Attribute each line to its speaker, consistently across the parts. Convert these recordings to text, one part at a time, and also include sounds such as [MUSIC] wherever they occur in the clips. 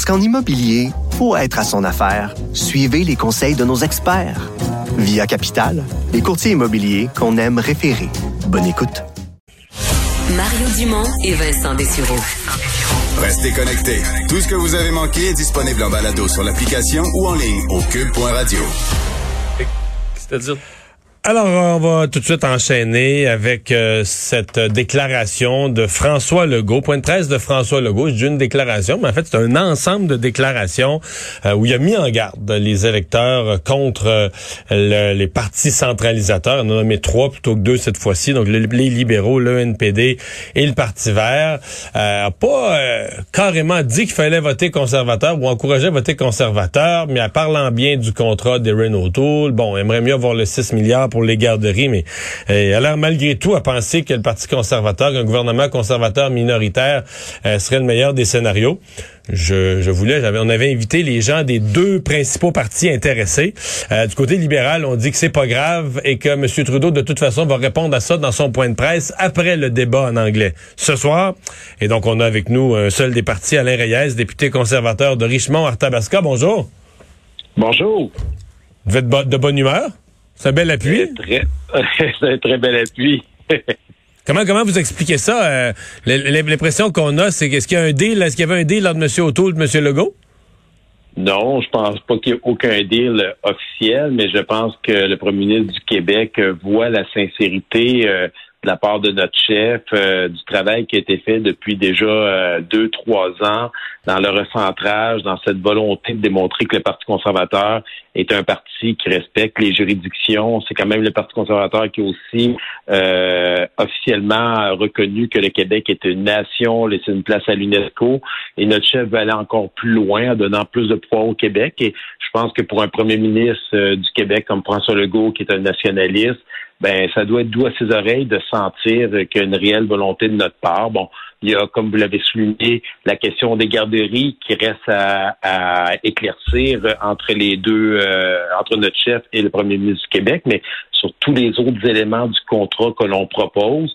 Speaker 1: Parce qu'en immobilier, pour être à son affaire, suivez les conseils de nos experts. Via Capital, les courtiers immobiliers qu'on aime référer. Bonne écoute.
Speaker 2: Mario Dumont et Vincent Dessureau.
Speaker 3: Restez connectés. Tout ce que vous avez manqué est disponible en balado sur l'application ou en ligne au cube.radio.
Speaker 4: C'est-à-dire alors, on va tout de suite enchaîner avec euh, cette déclaration de François Legault, point de presse de François Legault. C'est une déclaration, mais en fait, c'est un ensemble de déclarations euh, où il a mis en garde les électeurs contre euh, les partis centralisateurs. On en a nommé trois plutôt que deux cette fois-ci, donc les, libéraux, le NPD et le Parti vert. Euh, pas carrément dit qu'il fallait voter conservateur ou encourager voter conservateur, mais en parlant bien du contrat des Renault Tool, bon, aimerait mieux avoir le 6 milliards pour les garderies, mais euh, elle a malgré tout à penser que le Parti conservateur, qu'un gouvernement conservateur minoritaire euh, serait le meilleur des scénarios. Je, je voulais, j'avais, on avait invité les gens des deux principaux partis intéressés. Euh, du côté libéral, on dit que c'est pas grave et que M. Trudeau, de toute façon, va répondre à ça dans son point de presse après le débat en anglais ce soir. Et donc, on a avec nous un seul des partis, Alain Reyes, député conservateur de Richmond-Arthabasca. Bonjour.
Speaker 5: Bonjour.
Speaker 4: Vous êtes de bonne humeur? C'est un bel appui.
Speaker 5: C'est [LAUGHS] un très bel appui. [LAUGHS]
Speaker 4: Comment, comment vous expliquez ça? Euh, l'impression qu'on a, c'est qu'est-ce qu'il y a un deal, est-ce qu'il y avait un deal entre M. O'Toole et M. Legault?
Speaker 5: Non, je pense pas qu'il y ait aucun deal officiel, mais je pense que le premier ministre du Québec voit la sincérité euh, de la part de notre chef, euh, du travail qui a été fait depuis déjà euh, deux, trois ans dans le recentrage, dans cette volonté de démontrer que le Parti conservateur est un parti qui respecte les juridictions. C'est quand même le Parti conservateur qui a aussi euh, officiellement reconnu que le Québec est une nation, laissé une place à l'UNESCO. Et notre chef va aller encore plus loin en donnant plus de poids au Québec. Et je pense que pour un premier ministre du Québec comme François Legault, qui est un nationaliste, ben ça doit être doux à ses oreilles de sentir qu'il y a une réelle volonté de notre part. Bon, il y a, comme vous l'avez souligné, la question des garderies qui reste à, éclaircir entre les deux, euh, entre notre chef et le premier ministre du Québec, mais sur tous les autres éléments du contrat que l'on propose.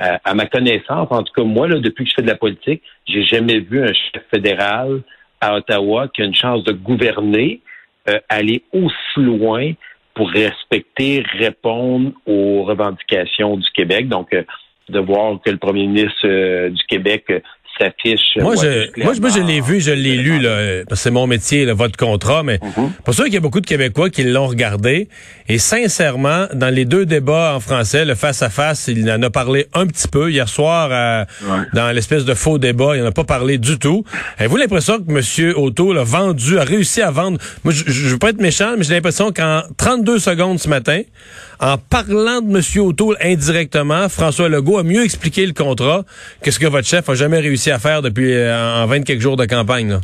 Speaker 5: Euh, à ma connaissance, en tout cas moi, là, depuis que je fais de la politique, j'ai jamais vu un chef fédéral à Ottawa qui a une chance de gouverner, euh, aller aussi loin pour respecter, répondre aux revendications du Québec. Donc, euh, de voir que le premier ministre euh, du Québec euh, s'affiche.
Speaker 4: Moi, je, moi, je l'ai vu, je l'ai lu, là, c'est mon métier, le votre contrat, mais mm-hmm. pour sûr qu'il y a beaucoup de Québécois qui l'ont regardé. Et sincèrement, dans les deux débats en français, le face-à-face, il en a parlé un petit peu. Hier soir, euh, dans l'espèce de faux débat, il n'en a pas parlé du tout. Avez-vous l'impression que M. Auto a vendu, a réussi à vendre... Moi, je, je veux pas être méchant, mais j'ai l'impression qu'en 32 secondes ce matin, en parlant de M. O'Toole indirectement, François Legault a mieux expliqué le contrat que ce que votre chef a jamais réussi à faire depuis euh, en 20 quelques jours de campagne.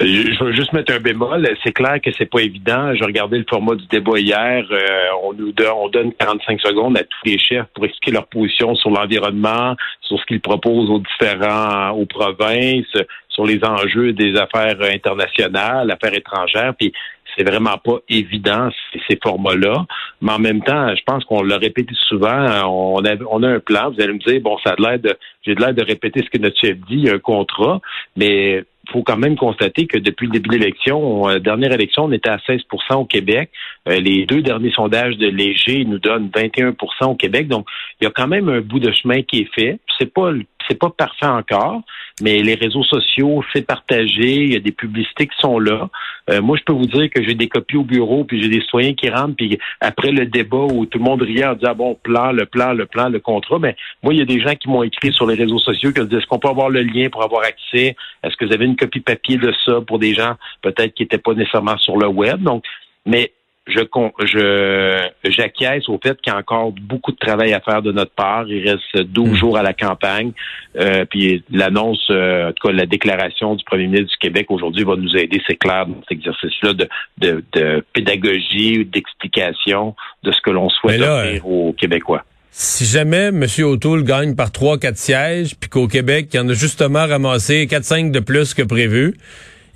Speaker 5: Je veux juste mettre un bémol. C'est clair que c'est pas évident. J'ai regardé le format du débat hier. Euh, on nous donne, on donne 45 secondes à tous les chefs pour expliquer leur position sur l'environnement, sur ce qu'ils proposent aux différents, aux provinces, sur les enjeux des affaires internationales, affaires étrangères. Puis c'est vraiment pas évident ces formats-là. Mais en même temps, je pense qu'on l'a répété souvent. On a, un plan. Vous allez me dire, bon, ça a l'air de, j'ai l'air de répéter ce que notre chef dit. Un contrat, mais faut quand même constater que depuis le début de l'élection, euh, dernière élection, on était à 16% au Québec. Euh, les deux derniers sondages de Léger nous donnent 21% au Québec. Donc, il y a quand même un bout de chemin qui est fait. C'est pas c'est pas parfait encore, mais les réseaux sociaux, c'est partagé, il y a des publicités qui sont là. Euh, moi, je peux vous dire que j'ai des copies au bureau, puis j'ai des citoyens qui rentrent, puis après le débat où tout le monde riait en disant bon, plan, le plan, le plan, le contrat, mais moi, il y a des gens qui m'ont écrit sur les réseaux sociaux qui ont dit est-ce qu'on peut avoir le lien pour avoir accès? Est-ce que vous avez une copie papier de ça pour des gens peut-être qui n'étaient pas nécessairement sur le web? Donc, mais je je j'acquiesce au fait qu'il y a encore beaucoup de travail à faire de notre part. Il reste 12
Speaker 4: Mm.
Speaker 5: jours à la campagne. Euh, puis l'annonce, euh, en tout cas la déclaration du premier ministre du Québec aujourd'hui va nous aider, c'est clair, dans cet exercice-là de, de, de pédagogie, d'explication de ce que l'on souhaite
Speaker 4: là,
Speaker 5: offrir aux Québécois.
Speaker 4: Si jamais M. O'Toole gagne par 3-4 sièges, puis qu'au Québec, il y en a justement ramassé 4-5 de plus que prévu,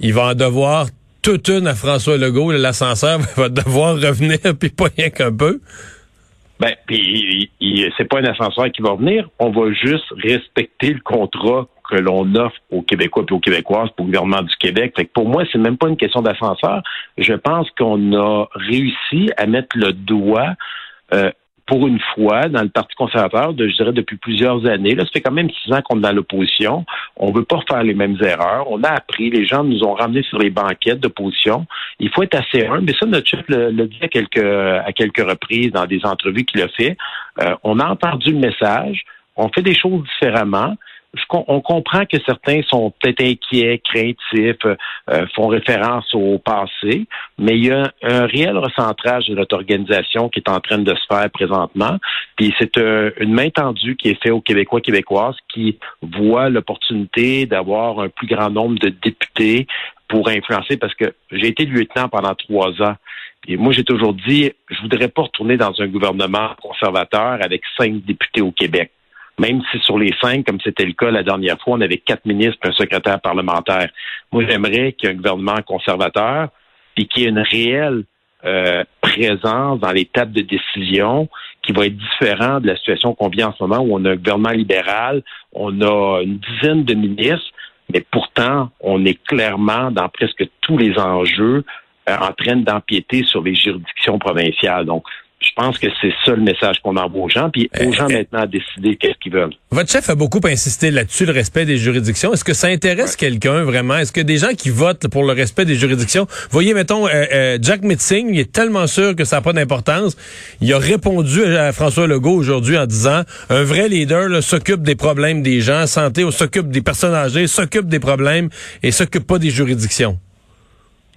Speaker 4: il va en devoir toute une à François Legault. L'ascenseur [LAUGHS] va devoir revenir, [LAUGHS] puis pas rien qu'un peu.
Speaker 5: Ben, puis c'est pas un ascenseur qui va venir. On va juste respecter le contrat que l'on offre aux Québécois et aux Québécoises pour le gouvernement du Québec. Fait que pour moi, c'est même pas une question d'ascenseur. Je pense qu'on a réussi à mettre le doigt euh, pour une fois dans le Parti conservateur, je dirais depuis plusieurs années. Là, ça fait quand même six ans qu'on est dans l'opposition. On veut pas faire les mêmes erreurs. On a appris. Les gens nous ont ramenés sur les banquettes d'opposition. Il faut être assez humble. Mais ça, notre chef l'a l'a dit à quelques, à quelques reprises dans des entrevues qu'il a fait. Euh, on a entendu le message. On fait des choses différemment. On comprend que certains sont peut-être inquiets, craintifs, euh, font référence au passé, mais il y a un réel recentrage de notre organisation qui est en train de se faire présentement. Puis c'est euh, une main tendue qui est faite aux Québécois Québécoises qui voient l'opportunité d'avoir un plus grand nombre de députés pour influencer, parce que j'ai été lieutenant pendant trois ans. Et moi, j'ai toujours dit, je voudrais pas retourner dans un gouvernement conservateur avec cinq députés au Québec même si sur les cinq, comme c'était le cas la dernière fois, on avait quatre ministres et un secrétaire parlementaire. Moi, j'aimerais qu'il y ait un gouvernement conservateur et qu'il y ait une réelle euh, présence dans les tables de décision qui va être différent de la situation qu'on vit en ce moment où on a un gouvernement libéral, on a une dizaine de ministres, mais pourtant, on est clairement dans presque tous les enjeux euh, en train d'empiéter sur les juridictions provinciales. Donc, je pense que c'est ça le message qu'on envoie aux gens, puis aux gens maintenant à décider qu'est-ce qu'ils veulent.
Speaker 4: Votre chef a beaucoup insisté là-dessus, le respect des juridictions. Est-ce que ça intéresse quelqu'un vraiment? Est-ce que des gens qui votent pour le respect des juridictions, voyez, mettons, euh, euh, Jack Mitzing, il est tellement sûr que ça n'a pas d'importance. Il a répondu à François Legault aujourd'hui en disant, un vrai leader s'occupe des problèmes des gens, santé, s'occupe des personnes âgées, s'occupe des problèmes et s'occupe pas des juridictions.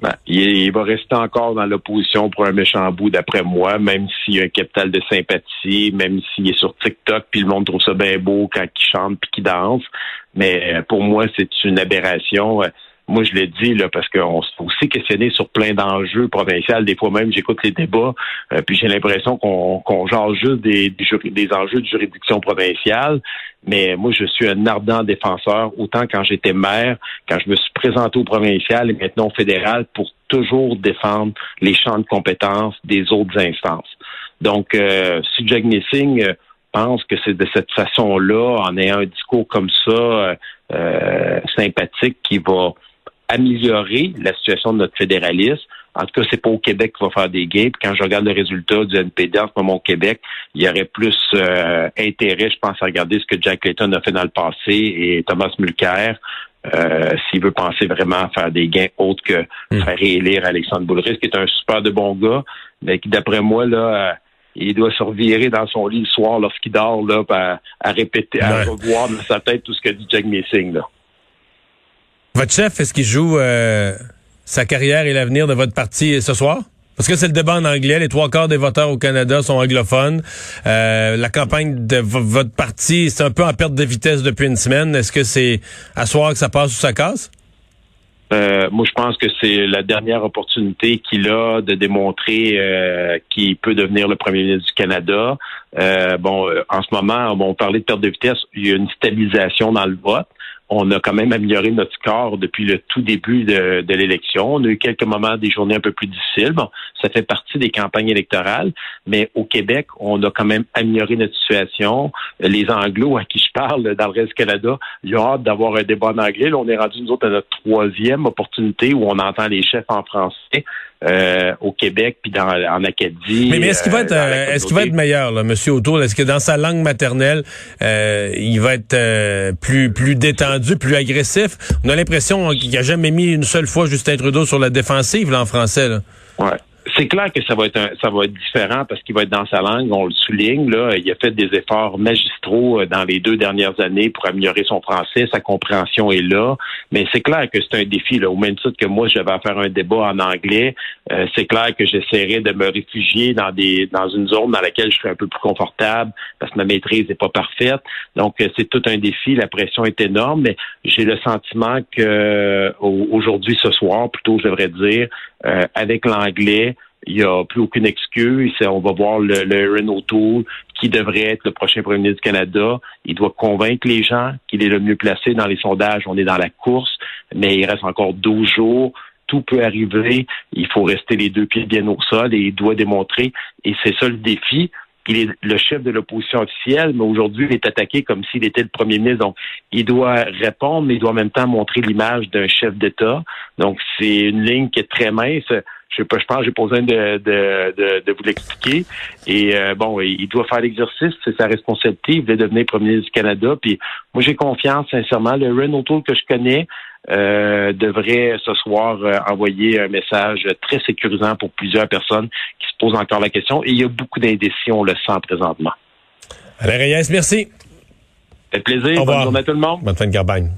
Speaker 5: Ben, il, il, va rester encore dans l'opposition pour un méchant bout, d'après moi, même s'il a un capital de sympathie, même s'il est sur TikTok, puis le monde trouve ça bien beau quand il chante puis qu'il danse. Mais pour moi, c'est une aberration. Moi, je l'ai dit là parce qu'on se fait aussi questionner sur plein d'enjeux provinciaux. Des fois même, j'écoute les débats, euh, puis j'ai l'impression qu'on qu'on jase juste des, des, enjeux de juridiction provinciale. Mais moi, je suis un ardent défenseur, autant quand j'étais maire, quand je me suis présenté au provincial et maintenant au fédéral, pour toujours défendre les champs de compétences des autres instances. Donc, euh, si Jack Nissing euh, pense que c'est de cette façon-là, en ayant un discours comme ça, euh, sympathique, qui va améliorer la situation de notre fédéralisme. En tout cas, c'est pas au Québec qu'il va faire des gains. Puis quand je regarde le résultat du NPD en ce moment au Québec, il y aurait plus euh, intérêt, je pense, à regarder ce que Jack Layton a fait dans le passé et Thomas Mulcair. Euh, s'il veut penser vraiment à faire des gains autres que
Speaker 4: Mm.
Speaker 5: faire réélire Alexandre Boulris, qui est un super de bon gars, mais qui, d'après moi, là, euh, il doit se revirer dans son lit le soir lorsqu'il dort, là, à, à répéter, à revoir dans sa tête tout ce que dit Jack Messing, là.
Speaker 4: Votre chef, est-ce qu'il joue euh, sa carrière et l'avenir de votre parti ce soir? Parce que c'est le débat en anglais. Les trois quarts des voteurs au Canada sont anglophones. Euh, la campagne de votre parti, c'est un peu en perte de vitesse depuis une semaine. Est-ce que c'est à soir que ça passe ou ça casse?
Speaker 5: Euh, moi, je pense que c'est la dernière opportunité qu'il a de démontrer euh, qu'il peut devenir le premier ministre du Canada. Bon, en ce moment, on parlait de perte de vitesse. Il y a une stabilisation dans le vote. On a quand même amélioré notre score depuis le tout début de, l'élection. On a eu quelques moments, des journées un peu plus difficiles. Bon, ça fait partie des campagnes électorales, mais au Québec, on a quand même amélioré notre situation. Les Anglos à qui je parle dans le reste du Canada, ils ont hâte d'avoir un débat en anglais. On est rendu, nous autres, à notre troisième opportunité où on entend les chefs en français. Euh, au Québec puis dans en Acadie.
Speaker 4: Mais, mais est-ce qu'il va être
Speaker 5: euh, la
Speaker 4: euh, est-ce qu'il va être meilleur, là, Monsieur O'Toole? Est-ce que dans sa langue maternelle, euh, il va être euh, plus plus détendu, plus agressif? On a l'impression qu'il a jamais mis une seule fois Justin Trudeau sur la défensive là, en français. Là.
Speaker 5: Ouais. C'est clair que ça va être un, ça va être différent parce qu'il va être dans sa langue, on le souligne. Là, il a fait des efforts magistraux euh, dans les deux dernières années pour améliorer son français, sa compréhension est là. Mais c'est clair que c'est un défi. Là, au même titre que moi, je vais faire un débat en anglais. Euh, c'est clair que j'essaierai de me réfugier dans des dans une zone dans laquelle je suis un peu plus confortable parce que ma maîtrise n'est pas parfaite. Donc euh, c'est tout un défi. La pression est énorme, mais j'ai le sentiment que aujourd'hui, ce soir, plutôt, je devrais dire, avec l'anglais il n'y a plus aucune excuse. On va voir le, le Renault Tour qui devrait être le prochain premier ministre du Canada. Il doit convaincre les gens qu'il est le mieux placé dans les sondages. On est dans la course, mais il reste encore 12 jours. Tout peut arriver. Il faut rester les deux pieds bien au sol et il doit démontrer. Et c'est ça le défi. Il est le chef de l'opposition officielle, mais aujourd'hui, il est attaqué comme s'il était le premier ministre. Donc, il doit répondre, mais il doit en même temps montrer l'image d'un chef d'État. Donc, c'est une ligne qui est très mince. Je sais pas, je pense j'ai pas besoin de, de, de, vous l'expliquer. Et euh, bon, il doit faire l'exercice, c'est sa responsabilité. Il veut devenir premier ministre du Canada. Puis moi, j'ai confiance, sincèrement. Le Renault Tour que je connais euh, devrait ce soir euh, envoyer un message très sécurisant pour plusieurs personnes qui se posent encore la question. Et il y a beaucoup d'indécisions, on le sent présentement.
Speaker 4: Alain Reyes, merci.
Speaker 5: Ça fait plaisir. Bonne journée à tout le monde.
Speaker 4: Bonne fin de campagne.